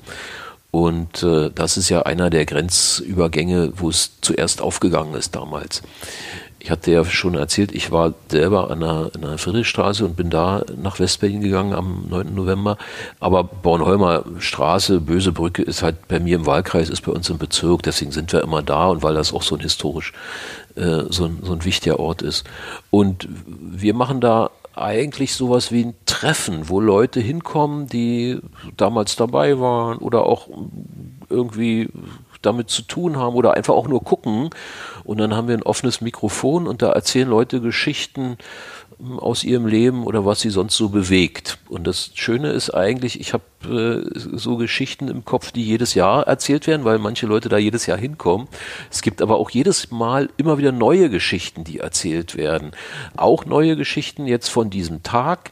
S3: Und äh, das ist ja einer der Grenzübergänge, wo es zuerst aufgegangen ist damals. Ich hatte ja schon erzählt, ich war selber an der, an der Friedrichstraße und bin da nach Westberlin gegangen am 9. November. Aber Bornholmer Straße, Böse Brücke ist halt bei mir im Wahlkreis, ist bei uns im Bezirk, deswegen sind wir immer da und weil das auch so ein historisch äh, so, ein, so ein wichtiger Ort ist. Und wir machen da eigentlich sowas wie ein Treffen, wo Leute hinkommen, die damals dabei waren oder auch irgendwie damit zu tun haben oder einfach auch nur gucken. Und dann haben wir ein offenes Mikrofon und da erzählen Leute Geschichten hm, aus ihrem Leben oder was sie sonst so bewegt. Und das Schöne ist eigentlich, ich habe äh, so Geschichten im Kopf, die jedes Jahr erzählt werden, weil manche Leute da jedes Jahr hinkommen. Es gibt aber auch jedes Mal immer wieder neue Geschichten, die erzählt werden. Auch neue Geschichten jetzt von diesem Tag.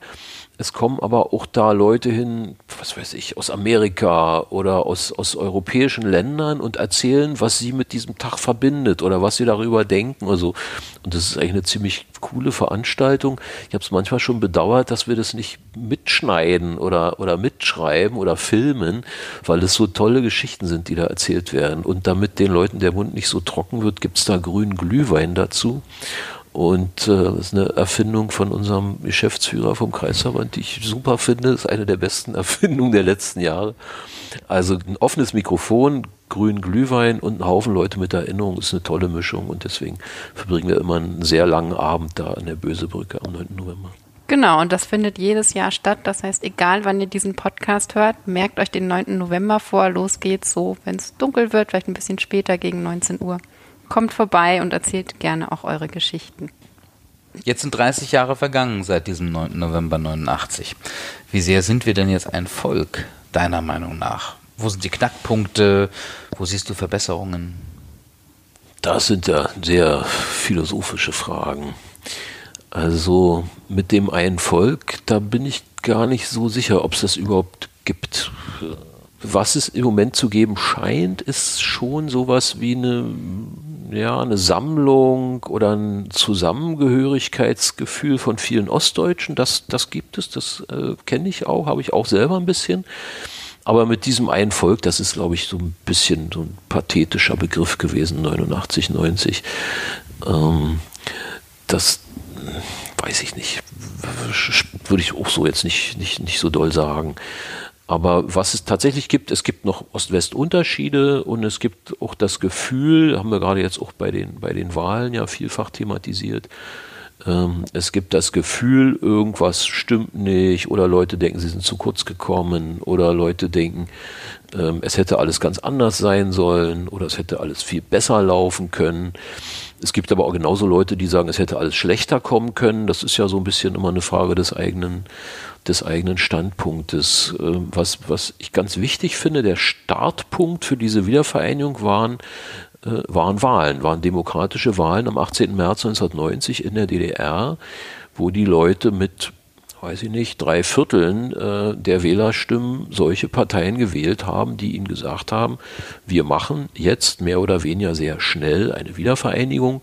S3: Es kommen aber auch da Leute hin, was weiß ich, aus Amerika oder aus, aus europäischen Ländern und erzählen, was sie mit diesem Tag verbindet oder was sie darüber denken oder so. Und das ist eigentlich eine ziemlich coole Veranstaltung. Ich habe es manchmal schon bedauert, dass wir das nicht mitschneiden oder, oder mitschreiben oder filmen, weil es so tolle Geschichten sind, die da erzählt werden. Und damit den Leuten der Mund nicht so trocken wird, gibt es da grünen Glühwein dazu. Und äh, das ist eine Erfindung von unserem Geschäftsführer vom Kreisverband, die ich super finde. Das ist eine der besten Erfindungen der letzten Jahre. Also ein offenes Mikrofon, grünen Glühwein und ein Haufen Leute mit Erinnerung ist eine tolle Mischung. Und deswegen verbringen wir immer einen sehr langen Abend da an der Bösebrücke am 9. November.
S1: Genau, und das findet jedes Jahr statt. Das heißt, egal wann ihr diesen Podcast hört, merkt euch den 9. November vor. Los geht's so, wenn es dunkel wird, vielleicht ein bisschen später gegen 19 Uhr kommt vorbei und erzählt gerne auch eure Geschichten.
S2: Jetzt sind 30 Jahre vergangen seit diesem 9. November 89. Wie sehr sind wir denn jetzt ein Volk, deiner Meinung nach? Wo sind die Knackpunkte? Wo siehst du Verbesserungen?
S3: Das sind ja sehr philosophische Fragen. Also mit dem einen Volk, da bin ich gar nicht so sicher, ob es das überhaupt gibt was es im Moment zu geben scheint, ist schon sowas wie eine, ja, eine Sammlung oder ein Zusammengehörigkeitsgefühl von vielen Ostdeutschen. Das, das gibt es, das äh, kenne ich auch, habe ich auch selber ein bisschen. Aber mit diesem einen Volk, das ist, glaube ich, so ein bisschen so ein pathetischer Begriff gewesen, 89, 90. Ähm, das weiß ich nicht. Würde ich auch so jetzt nicht, nicht, nicht so doll sagen. Aber was es tatsächlich gibt, es gibt noch Ost-West-Unterschiede und es gibt auch das Gefühl, haben wir gerade jetzt auch bei den, bei den Wahlen ja vielfach thematisiert, ähm, es gibt das Gefühl, irgendwas stimmt nicht oder Leute denken, sie sind zu kurz gekommen oder Leute denken, ähm, es hätte alles ganz anders sein sollen oder es hätte alles viel besser laufen können. Es gibt aber auch genauso Leute, die sagen, es hätte alles schlechter kommen können. Das ist ja so ein bisschen immer eine Frage des eigenen des eigenen Standpunktes. Ähm, was, was ich ganz wichtig finde, der Startpunkt für diese Wiedervereinigung waren äh, waren Wahlen, waren demokratische Wahlen am 18. März 1990 in der DDR, wo die Leute mit weiß ich nicht, drei Vierteln äh, der Wählerstimmen solche Parteien gewählt haben, die ihnen gesagt haben, wir machen jetzt mehr oder weniger sehr schnell eine Wiedervereinigung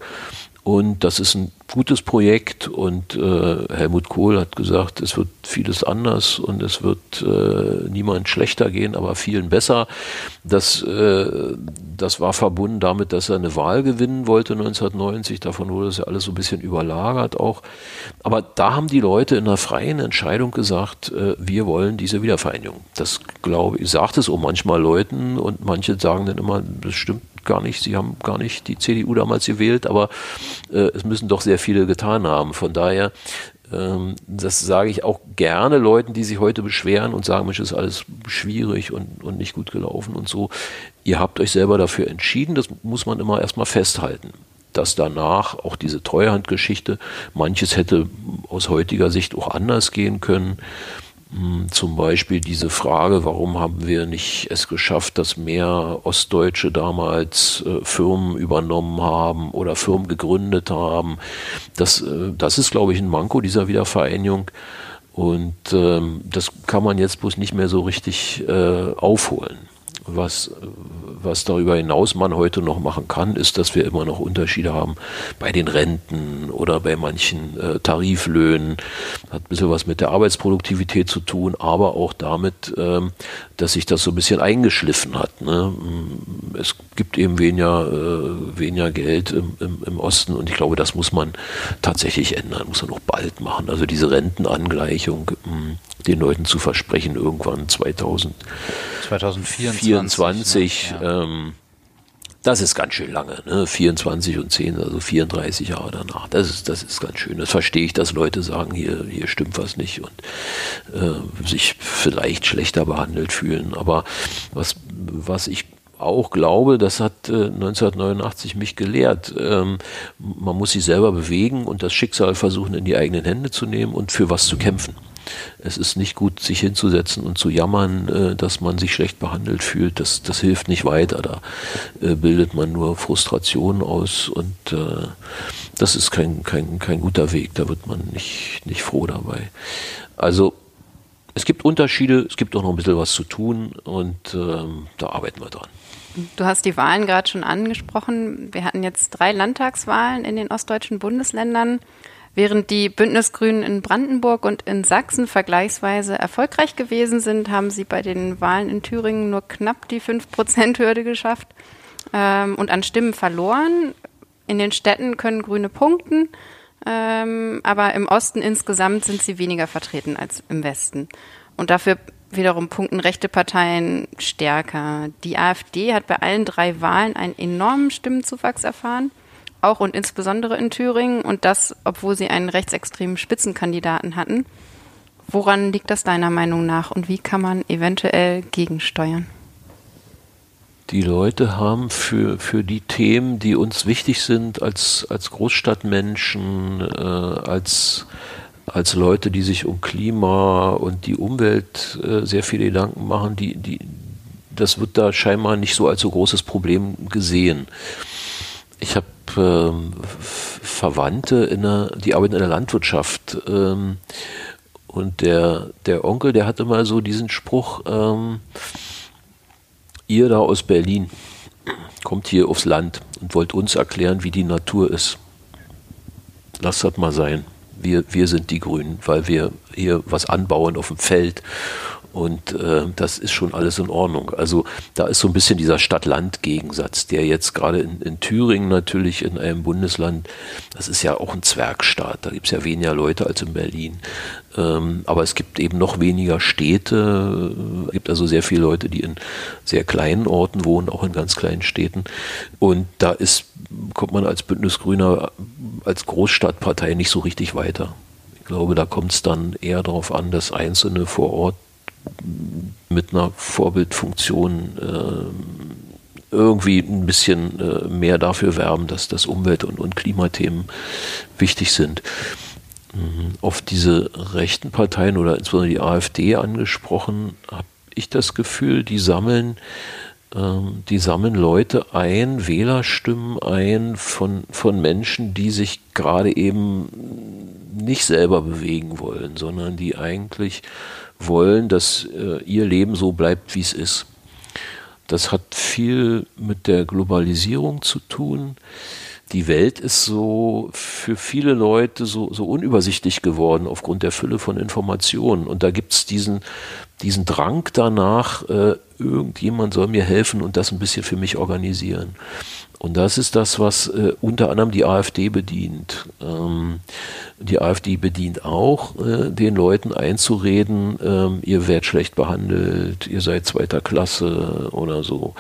S3: und das ist ein gutes Projekt und äh, Helmut Kohl hat gesagt, es wird vieles anders und es wird äh, niemand schlechter gehen, aber vielen besser. Das, äh, das war verbunden damit, dass er eine Wahl gewinnen wollte 1990. Davon wurde es ja alles so ein bisschen überlagert auch. Aber da haben die Leute in einer freien Entscheidung gesagt, äh, wir wollen diese Wiedervereinigung. Das glaube ich, sagt es auch manchmal Leuten und manche sagen dann immer, das stimmt gar nicht, sie haben gar nicht die CDU damals gewählt, aber äh, es müssen doch sehr viele getan haben. Von daher, ähm, das sage ich auch gerne Leuten, die sich heute beschweren und sagen, Mensch, ist alles schwierig und, und nicht gut gelaufen und so. Ihr habt euch selber dafür entschieden, das muss man immer erstmal festhalten dass danach auch diese Treuhandgeschichte, manches hätte aus heutiger Sicht auch anders gehen können. Hm, zum Beispiel diese Frage, warum haben wir nicht es geschafft, dass mehr Ostdeutsche damals äh, Firmen übernommen haben oder Firmen gegründet haben. Das, äh, das ist, glaube ich, ein Manko dieser Wiedervereinigung. Und ähm, das kann man jetzt bloß nicht mehr so richtig äh, aufholen. Was, was darüber hinaus man heute noch machen kann, ist, dass wir immer noch Unterschiede haben bei den Renten oder bei manchen äh, Tariflöhnen. Hat ein bisschen was mit der Arbeitsproduktivität zu tun, aber auch damit, ähm, dass sich das so ein bisschen eingeschliffen hat. Ne? Mm, es gibt eben weniger, äh, weniger Geld im, im, im, Osten und ich glaube, das muss man tatsächlich ändern, muss man noch bald machen. Also diese Rentenangleichung mh, mm, den Leuten zu versprechen, irgendwann 2000,
S2: 2024.
S3: 24, ja. ähm, das ist ganz schön lange, ne? 24 und 10, also 34 Jahre danach. Das ist, das ist ganz schön. Das verstehe ich, dass Leute sagen, hier, hier stimmt was nicht und äh, sich vielleicht schlechter behandelt fühlen. Aber was, was ich auch glaube, das hat äh, 1989 mich gelehrt. Ähm, man muss sich selber bewegen und das Schicksal versuchen in die eigenen Hände zu nehmen und für was zu kämpfen. Es ist nicht gut, sich hinzusetzen und zu jammern, äh, dass man sich schlecht behandelt fühlt. Das, das hilft nicht weiter. Da äh, bildet man nur Frustration aus und äh, das ist kein, kein, kein guter Weg. Da wird man nicht, nicht froh dabei. Also es gibt Unterschiede, es gibt auch noch ein bisschen was zu tun und ähm, da arbeiten wir dran.
S1: Du hast die Wahlen gerade schon angesprochen. Wir hatten jetzt drei Landtagswahlen in den ostdeutschen Bundesländern. Während die Bündnisgrünen in Brandenburg und in Sachsen vergleichsweise erfolgreich gewesen sind, haben sie bei den Wahlen in Thüringen nur knapp die 5-Prozent-Hürde geschafft ähm, und an Stimmen verloren. In den Städten können Grüne punkten, ähm, aber im Osten insgesamt sind sie weniger vertreten als im Westen. Und dafür wiederum punkten rechte Parteien stärker. Die AfD hat bei allen drei Wahlen einen enormen Stimmenzuwachs erfahren auch und insbesondere in Thüringen und das, obwohl sie einen rechtsextremen Spitzenkandidaten hatten. Woran liegt das deiner Meinung nach und wie kann man eventuell gegensteuern?
S3: Die Leute haben für, für die Themen, die uns wichtig sind als, als Großstadtmenschen, äh, als, als Leute, die sich um Klima und die Umwelt äh, sehr viele Gedanken machen, die, die, das wird da scheinbar nicht so als so großes Problem gesehen. Ich habe ähm, Verwandte, in der, die arbeiten in der Landwirtschaft. Ähm, und der, der Onkel, der hat immer so diesen Spruch, ähm, ihr da aus Berlin kommt hier aufs Land und wollt uns erklären, wie die Natur ist. Lasst das mal sein. Wir, wir sind die Grünen, weil wir hier was anbauen auf dem Feld und äh, das ist schon alles in Ordnung. Also da ist so ein bisschen dieser Stadt-Land-Gegensatz, der jetzt gerade in, in, Thüringen natürlich in einem Bundesland, das ist ja auch ein Zwergstaat, da gibt es ja weniger Leute als in Berlin. Ähm, aber es gibt eben noch weniger Städte, es gibt also sehr viele Leute, die in sehr kleinen Orten wohnen, auch in ganz kleinen Städten. Und da ist, kommt man als Bündnisgrüner, als Großstadtpartei nicht so richtig weiter. Ich glaube, da kommt es dann eher darauf an, dass Einzelne vor Ort mit einer Vorbildfunktion äh, irgendwie ein bisschen äh, mehr dafür werben, dass das Umwelt- und, und Klimathemen wichtig sind. Mhm. Auf diese rechten Parteien oder insbesondere die AfD angesprochen, habe ich das Gefühl, die sammeln Ähm, die sammeln Leute ein, Wählerstimmen ein von, von Menschen, die sich gerade eben nicht selber bewegen wollen, sondern die eigentlich wollen, dass äh, ihr Leben so bleibt, wie es ist. Das hat viel mit der Globalisierung zu tun. Die Welt ist so für viele Leute so, so unübersichtlich geworden aufgrund der Fülle von Informationen. Und da gibt es diesen, diesen Drang danach, äh, irgendjemand soll mir helfen und das ein bisschen für mich organisieren. Und das ist das, was äh, unter anderem die AfD bedient. Ähm, die AfD bedient auch, äh, den Leuten einzureden, ähm, ihr werdet schlecht behandelt, ihr seid zweiter Klasse oder so.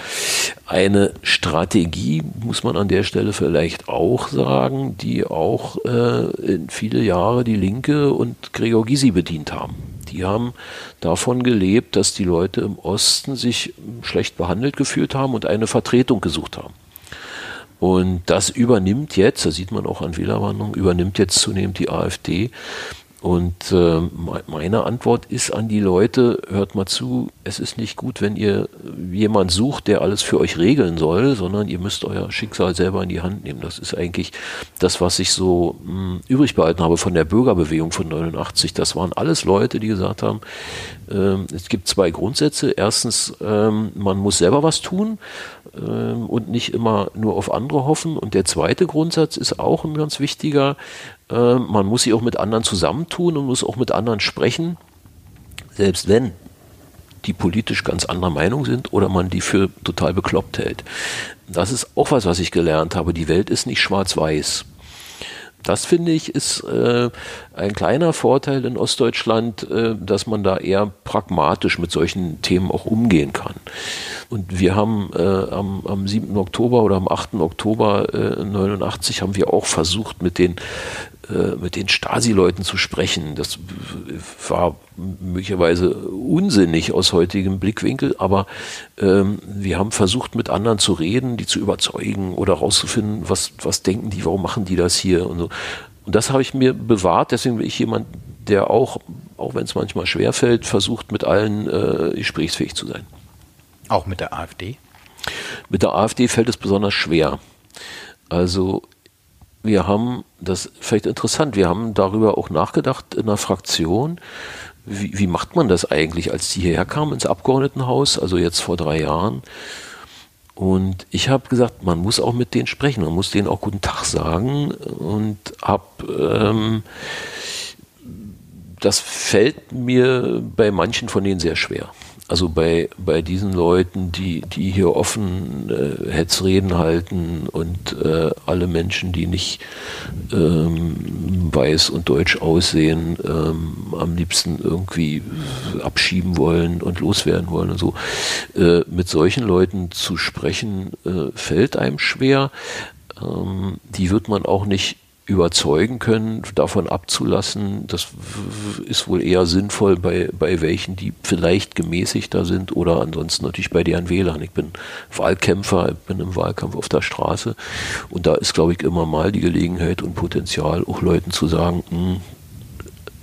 S3: Eine Strategie, muss man an der Stelle vielleicht auch sagen, die auch äh, viele Jahre die Linke und Gregor Gysi bedient haben. Die haben davon gelebt, dass die Leute im Osten sich schlecht behandelt gefühlt haben und eine Vertretung gesucht haben. Und das übernimmt jetzt, das sieht man auch an Wählerwanderung, übernimmt jetzt zunehmend die AfD. Und äh, meine Antwort ist an die Leute, hört mal zu, es ist nicht gut, wenn ihr jemand sucht, der alles für euch regeln soll, sondern ihr müsst euer Schicksal selber in die Hand nehmen. Das ist eigentlich das, was ich so mh, hm, übrig behalten habe von der Bürgerbewegung von 89. Das waren alles Leute, die gesagt haben, äh, es gibt zwei Grundsätze. Erstens, äh, man muss selber was tun äh, und nicht immer nur auf andere hoffen. Und der zweite Grundsatz ist auch ein ganz wichtiger, äh, man muss sich auch mit anderen zusammentun und muss auch mit anderen sprechen, selbst wenn die politisch ganz anderer Meinung sind oder man die für total bekloppt hält. Das ist auch was, was ich gelernt habe. Die Welt ist nicht schwarz-weiß. Das finde ich ist äh, ein kleiner Vorteil in Ostdeutschland, äh, dass man da eher pragmatisch mit solchen Themen auch umgehen kann. Und wir haben äh, am, am 7. Oktober oder am 8. Oktober äh, 89 haben wir auch versucht, mit den äh, mit den Stasi-Leuten zu sprechen. Das war möglicherweise unsinnig aus heutigem Blickwinkel, aber ähm, wir haben versucht, mit anderen zu reden, die zu überzeugen oder rauszufinden, was, was denken die, warum machen die das hier und so. Und das habe ich mir bewahrt, deswegen bin ich jemand, der auch, auch wenn es manchmal schwerfällt, versucht, mit allen äh, gesprächsfähig zu sein.
S2: Auch mit der AfD?
S3: Mit der AfD fällt es besonders schwer. Also wir haben, das ist vielleicht interessant, wir haben darüber auch nachgedacht in der Fraktion, wie, wie macht man das eigentlich, als die hierher kamen ins Abgeordnetenhaus, also jetzt vor drei Jahren. Und ich habe gesagt, man muss auch mit denen sprechen, man muss denen auch guten Tag sagen und habe ähm, das fällt mir bei manchen von denen sehr schwer. Also bei, bei diesen Leuten, die, die hier offen äh, Hetzreden halten und äh, alle Menschen, die nicht ähm, weiß und deutsch aussehen, ähm, am liebsten irgendwie abschieben wollen und loswerden wollen und so. Äh, mit solchen Leuten zu sprechen, äh, fällt einem schwer. Ähm, die wird man auch nicht überzeugen können, davon abzulassen. Das ist wohl eher sinnvoll bei, bei welchen, die vielleicht gemäßigter sind oder ansonsten natürlich bei deren Wählern. Ich bin Wahlkämpfer, ich bin im Wahlkampf auf der Straße und da ist, glaube ich, immer mal die Gelegenheit und Potenzial, auch Leuten zu sagen, mh, hm,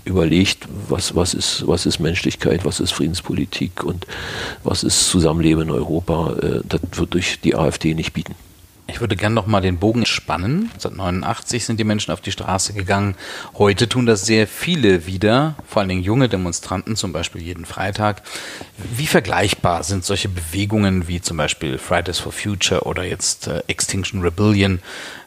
S3: überlegt, was, was, ist, was ist Menschlichkeit, was ist Friedenspolitik und was ist Zusammenleben in Europa. Äh, das wird durch die AfD nicht bieten.
S2: Ich würde gerne noch mal den Bogen spannen. 1989 sind die Menschen auf die Straße gegangen. Heute tun das sehr viele wieder, vor allen Dingen junge Demonstranten, zum Beispiel jeden Freitag. Wie vergleichbar sind solche Bewegungen wie zum Beispiel Fridays for Future oder jetzt äh, Extinction Rebellion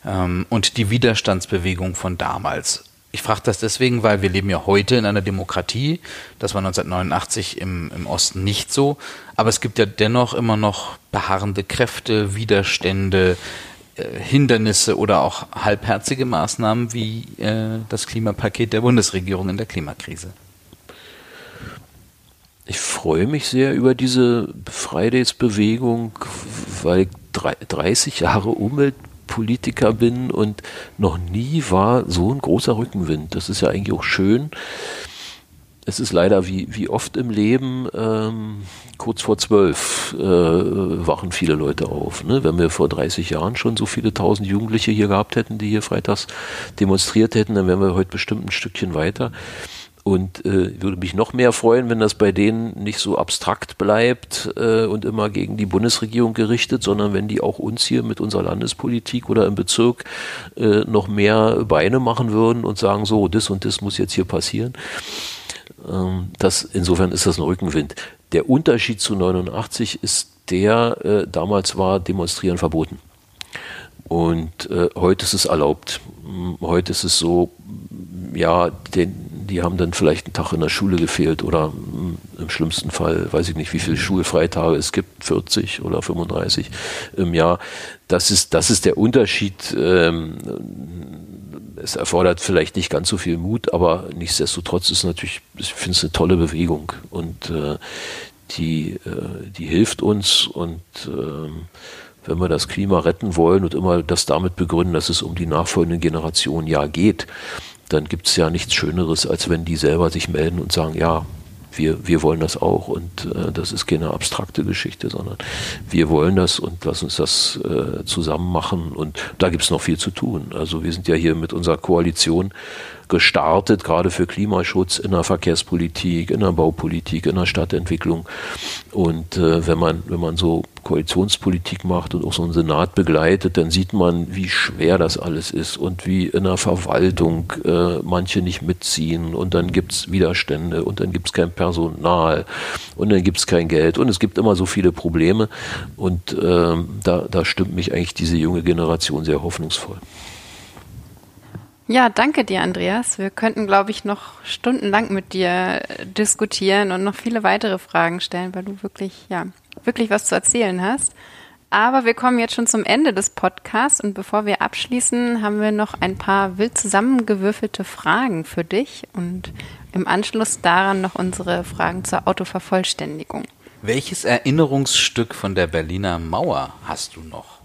S2: ähm, und die Widerstandsbewegung von damals? Ich frage das deswegen, weil wir leben ja heute in einer Demokratie. Das war 1989 im, im Osten nicht so. Aber es gibt ja dennoch immer noch beharrende Kräfte, Widerstände, äh, Hindernisse oder auch halbherzige Maßnahmen wie äh, das Klimapaket der Bundesregierung in der Klimakrise.
S3: Ich freue mich sehr über diese Fridays-Bewegung, weil 30 Jahre Umwelt Politiker bin und noch nie war so ein großer Rückenwind. Das ist ja eigentlich auch schön. Es ist leider wie, wie oft im Leben, ähm, kurz vor zwölf äh, wachen viele Leute auf. Ne? Wenn wir vor 30 Jahren schon so viele tausend Jugendliche hier gehabt hätten, die hier freitags demonstriert hätten, dann wären wir heute bestimmt ein Stückchen weiter. Und äh, würde mich noch mehr freuen, wenn das bei denen nicht so abstrakt bleibt äh, und immer gegen die Bundesregierung gerichtet, sondern wenn die auch uns hier mit unserer Landespolitik oder im Bezirk äh, noch mehr Beine machen würden und sagen, so, das und das muss jetzt hier passieren. Ähm, das, insofern ist das ein Rückenwind. Der Unterschied zu 89 ist der, äh, damals war Demonstrieren verboten. Und äh, heute ist es erlaubt. Hm, heute ist es so, ja, den, die haben dann vielleicht einen Tag in der Schule gefehlt oder hm, im schlimmsten Fall, weiß ich nicht, wie viele Schulfreitage es gibt, 40 oder 35 im Jahr. Das ist, das ist der Unterschied. Ähm, es erfordert vielleicht nicht ganz so viel Mut, aber nichtsdestotrotz ist natürlich, ich finde es eine tolle Bewegung und äh, die, äh, die hilft uns und äh, wenn wir das Klima retten wollen und immer das damit begründen, dass es um die nachfolgenden Generationen ja geht, dann gibt es ja nichts Schöneres, als wenn die selber sich melden und sagen, ja, wir, wir wollen das auch und äh, das ist keine abstrakte Geschichte, sondern wir wollen das und lass uns das äh, zusammen machen und da gibt es noch viel zu tun. Also wir sind ja hier mit unserer Koalition gestartet, gerade für Klimaschutz in der Verkehrspolitik, in der Baupolitik, in der Stadtentwicklung. Und äh, wenn man, wenn man so Koalitionspolitik macht und auch so einen Senat begleitet, dann sieht man, wie schwer das alles ist und wie in der Verwaltung äh, manche nicht mitziehen und dann gibt es Widerstände und dann gibt es kein Personal und dann gibt es kein Geld und es gibt immer so viele Probleme und äh, da, da stimmt mich eigentlich diese junge Generation sehr hoffnungsvoll.
S1: Ja, danke dir, Andreas. Wir könnten, glaube ich, noch stundenlang mit dir diskutieren und noch viele weitere Fragen stellen, weil du wirklich, ja, wirklich was zu erzählen hast. Aber wir kommen jetzt schon zum Ende des Podcasts und bevor wir abschließen, haben wir noch ein paar wild zusammengewürfelte Fragen für dich und im Anschluss daran noch unsere Fragen zur Autovervollständigung.
S2: Welches Erinnerungsstück von der Berliner Mauer hast du noch?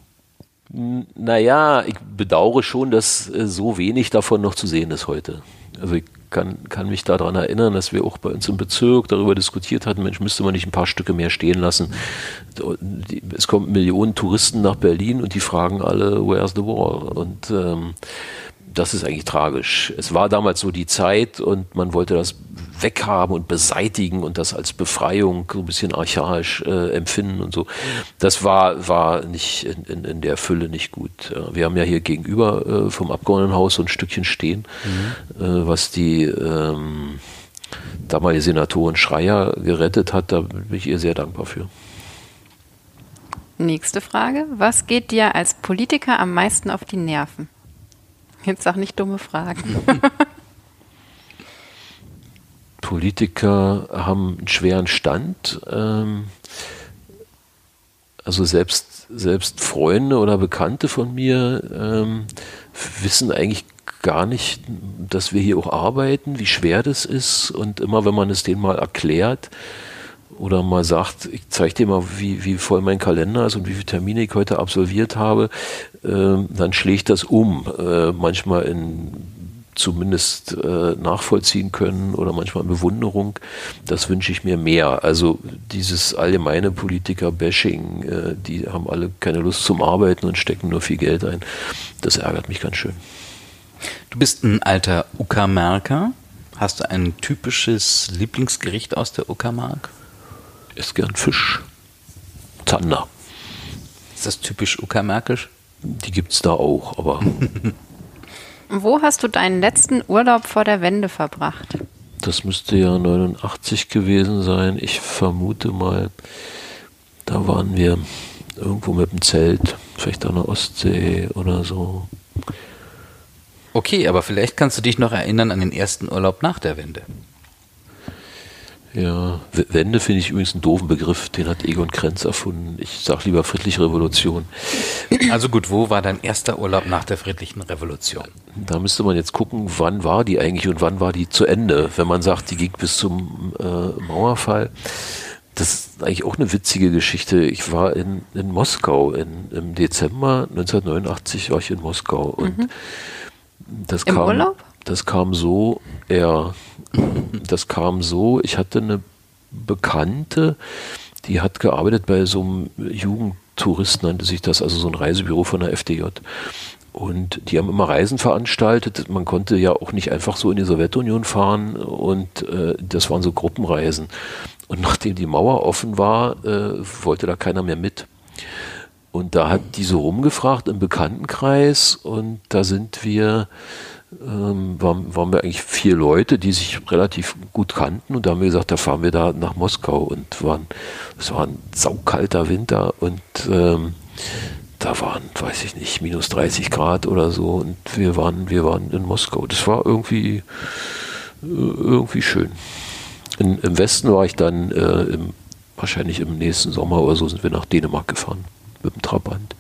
S3: Naja, ich bedauere schon, dass äh, so wenig davon noch zu sehen ist heute. Also ich kann, kann mich daran erinnern, dass wir auch bei uns im Bezirk darüber diskutiert hatten, Mensch, müsste man nicht ein paar Stücke mehr stehen lassen. Es kommen Millionen Touristen nach Berlin und die fragen alle, where's the wall? Und ähm, das ist eigentlich tragisch. Es war damals so die Zeit und man wollte das weghaben und beseitigen und das als Befreiung so ein bisschen archaisch äh, empfinden und so. Das war, war nicht in, in, in der Fülle nicht gut. Wir haben ja hier gegenüber äh, vom Abgeordnetenhaus so ein Stückchen stehen, mhm. äh, was die ähm, damalige Senatorin Schreier gerettet hat. Da bin ich ihr sehr dankbar für.
S1: Nächste Frage. Was geht dir als Politiker am meisten auf die Nerven? Jetzt sag nicht dumme Fragen.
S3: Politiker haben einen schweren Stand. Ähm, also selbst, selbst Freunde oder Bekannte von mir ähm, wissen eigentlich gar nicht, dass wir hier auch arbeiten, wie schwer das ist. Und immer wenn man es denen mal erklärt oder mal sagt, ich zeige dir mal, wie, wie voll mein Kalender ist und wie viele Termine ich heute absolviert habe, äh, dann schlägt das um. Äh, manchmal in zumindest äh, nachvollziehen können oder manchmal Bewunderung. Das wünsche ich mir mehr. Also dieses allgemeine Politiker-Bashing, äh, die haben alle keine Lust zum Arbeiten und stecken nur viel Geld ein. Das ärgert mich ganz schön.
S2: Du bist ein alter Uckermarker. Hast du ein typisches Lieblingsgericht aus der Uckermark?
S3: Ist gern Fisch. Zander.
S2: Ist das typisch uckermärkisch?
S3: Die gibt es da auch, aber
S1: Wo hast du deinen letzten Urlaub vor der Wende verbracht?
S3: Das müsste ja 89 gewesen sein. Ich vermute mal, da waren wir irgendwo mit dem Zelt, vielleicht an der Ostsee oder so.
S2: Okay, aber vielleicht kannst du dich noch erinnern an den ersten Urlaub nach der Wende.
S3: Ja, Wende finde ich übrigens einen doofen Begriff, den hat Egon Krenz erfunden. Ich sage lieber friedliche Revolution.
S2: Also gut, wo war dein erster Urlaub nach der friedlichen Revolution?
S3: Da müsste man jetzt gucken, wann war die eigentlich und wann war die zu Ende. Wenn man sagt, die ging bis zum äh, Mauerfall. Das ist eigentlich auch eine witzige Geschichte. Ich war in, in Moskau in, im Dezember 1989 war ich in Moskau und mhm. das
S1: Im
S3: kam.
S1: Urlaub?
S3: Das kam so, ja, das kam so, ich hatte eine Bekannte, die hat gearbeitet bei so einem Jugendtourist, nannte sich das, also so ein Reisebüro von der FDJ. Und die haben immer Reisen veranstaltet. Man konnte ja auch nicht einfach so in die Sowjetunion fahren und äh, das waren so Gruppenreisen. Und nachdem die Mauer offen war, äh, wollte da keiner mehr mit. Und da hat die so rumgefragt im Bekanntenkreis und da sind wir, ähm, waren, waren wir eigentlich vier Leute, die sich relativ gut kannten und da haben wir gesagt, da fahren wir da nach Moskau und waren, es war ein saukalter Winter und ähm, da waren, weiß ich nicht, minus 30 Grad oder so und wir waren, wir waren in Moskau. Das war irgendwie, äh, irgendwie schön. In, Im Westen war ich dann äh, im, wahrscheinlich im nächsten Sommer oder so sind wir nach Dänemark gefahren mit dem Trabant.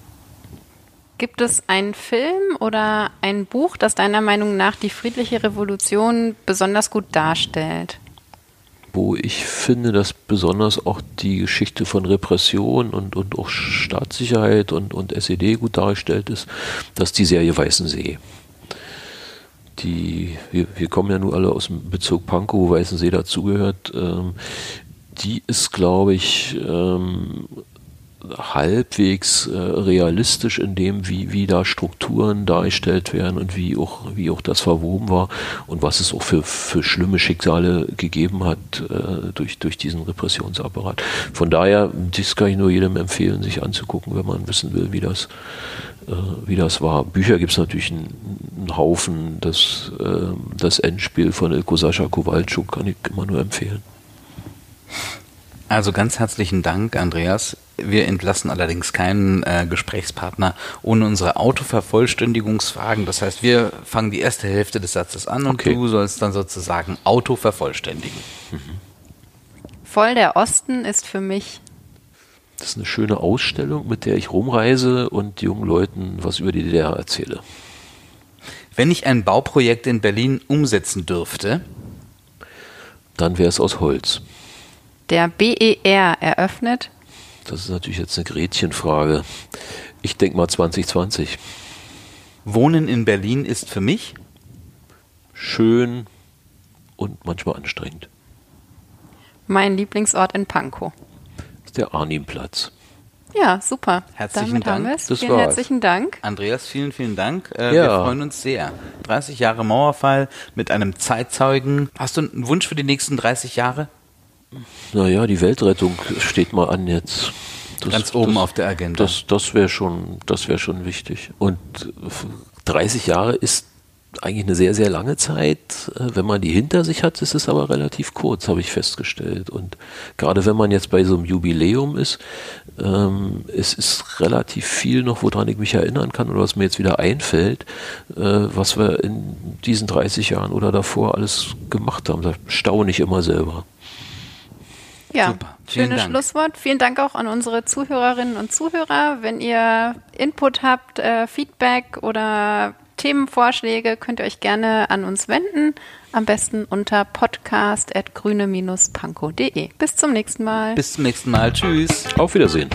S1: Gibt es einen Film oder ein Buch, das deiner Meinung nach die friedliche Revolution besonders gut darstellt?
S3: Wo ich finde, dass besonders auch die Geschichte von Repression und, und auch Staatssicherheit und, und SED gut dargestellt ist, dass die Serie Weißen See. Die, wir, wir kommen ja nun alle aus dem Bezirk Pankow, wo Weißensee dazugehört. Ähm, die ist, glaube ich, ähm, halbwegs äh, realistisch in dem, wie, wie da Strukturen dargestellt werden und wie auch, wie auch das verwoben war und was es auch für, für schlimme Schicksale gegeben hat äh, durch, durch diesen Repressionsapparat. Von daher, das kann ich nur jedem empfehlen, sich anzugucken, wenn man wissen will, wie das, äh, wie das war. Bücher gibt es natürlich einen, einen, Haufen. Das, äh, das Endspiel von Ilko Sascha Kowalczuk kann ich immer nur empfehlen.
S2: Also ganz herzlichen Dank, Andreas. Wir entlassen allerdings keinen äh, Gesprächspartner ohne unsere Autovervollständigungsfragen. Das heißt, wir fangen die erste Hälfte des Satzes an und okay. du sollst dann sozusagen Auto vervollständigen. Mhm.
S1: Voll der Osten ist für mich.
S3: Das ist eine schöne Ausstellung, mit der ich rumreise und jungen Leuten was über die DDR erzähle.
S2: Wenn ich ein Bauprojekt in Berlin umsetzen dürfte,
S3: dann wäre es aus Holz
S1: der BER eröffnet?
S3: Das ist natürlich jetzt eine Gretchenfrage. Ich denke mal 2020.
S2: Wohnen in Berlin ist für mich
S3: schön und manchmal anstrengend.
S1: Mein Lieblingsort in Pankow.
S3: ist der Arnimplatz.
S1: Ja, super.
S2: Herzlichen Damit Dank.
S1: Das vielen herzlichen Dank.
S2: Andreas, vielen, vielen Dank. Äh, ja. Wir freuen uns sehr. 30 Jahre Mauerfall mit einem Zeitzeugen. Hast du einen Wunsch für die nächsten 30 Jahre?
S3: Naja, die Weltrettung steht mal an jetzt.
S2: Das, Ganz oben
S3: das,
S2: auf der Agenda.
S3: Das, das wäre schon, das wäre schon wichtig. Und 30 Jahre ist eigentlich eine sehr, sehr lange Zeit. Äh, wenn man die hinter sich hat, ist es aber relativ kurz, habe ich festgestellt. Und gerade wenn man jetzt bei so einem Jubiläum ist, ähm, es ist relativ viel noch, woran ich mich erinnern kann oder was mir jetzt wieder einfällt, äh, was wir in diesen 30 Jahren oder davor alles gemacht haben. Da staune ich immer selber.
S1: Ja, Super. schönes Dank. Schlusswort. Vielen Dank auch an unsere Zuhörerinnen und Zuhörer. Wenn ihr Input habt, äh, Feedback oder Themenvorschläge, könnt ihr euch gerne an uns wenden. Am besten unter podcast.grüne-panko.de. Bis zum nächsten Mal.
S2: Bis zum nächsten Mal. Tschüss.
S3: Auf Wiedersehen.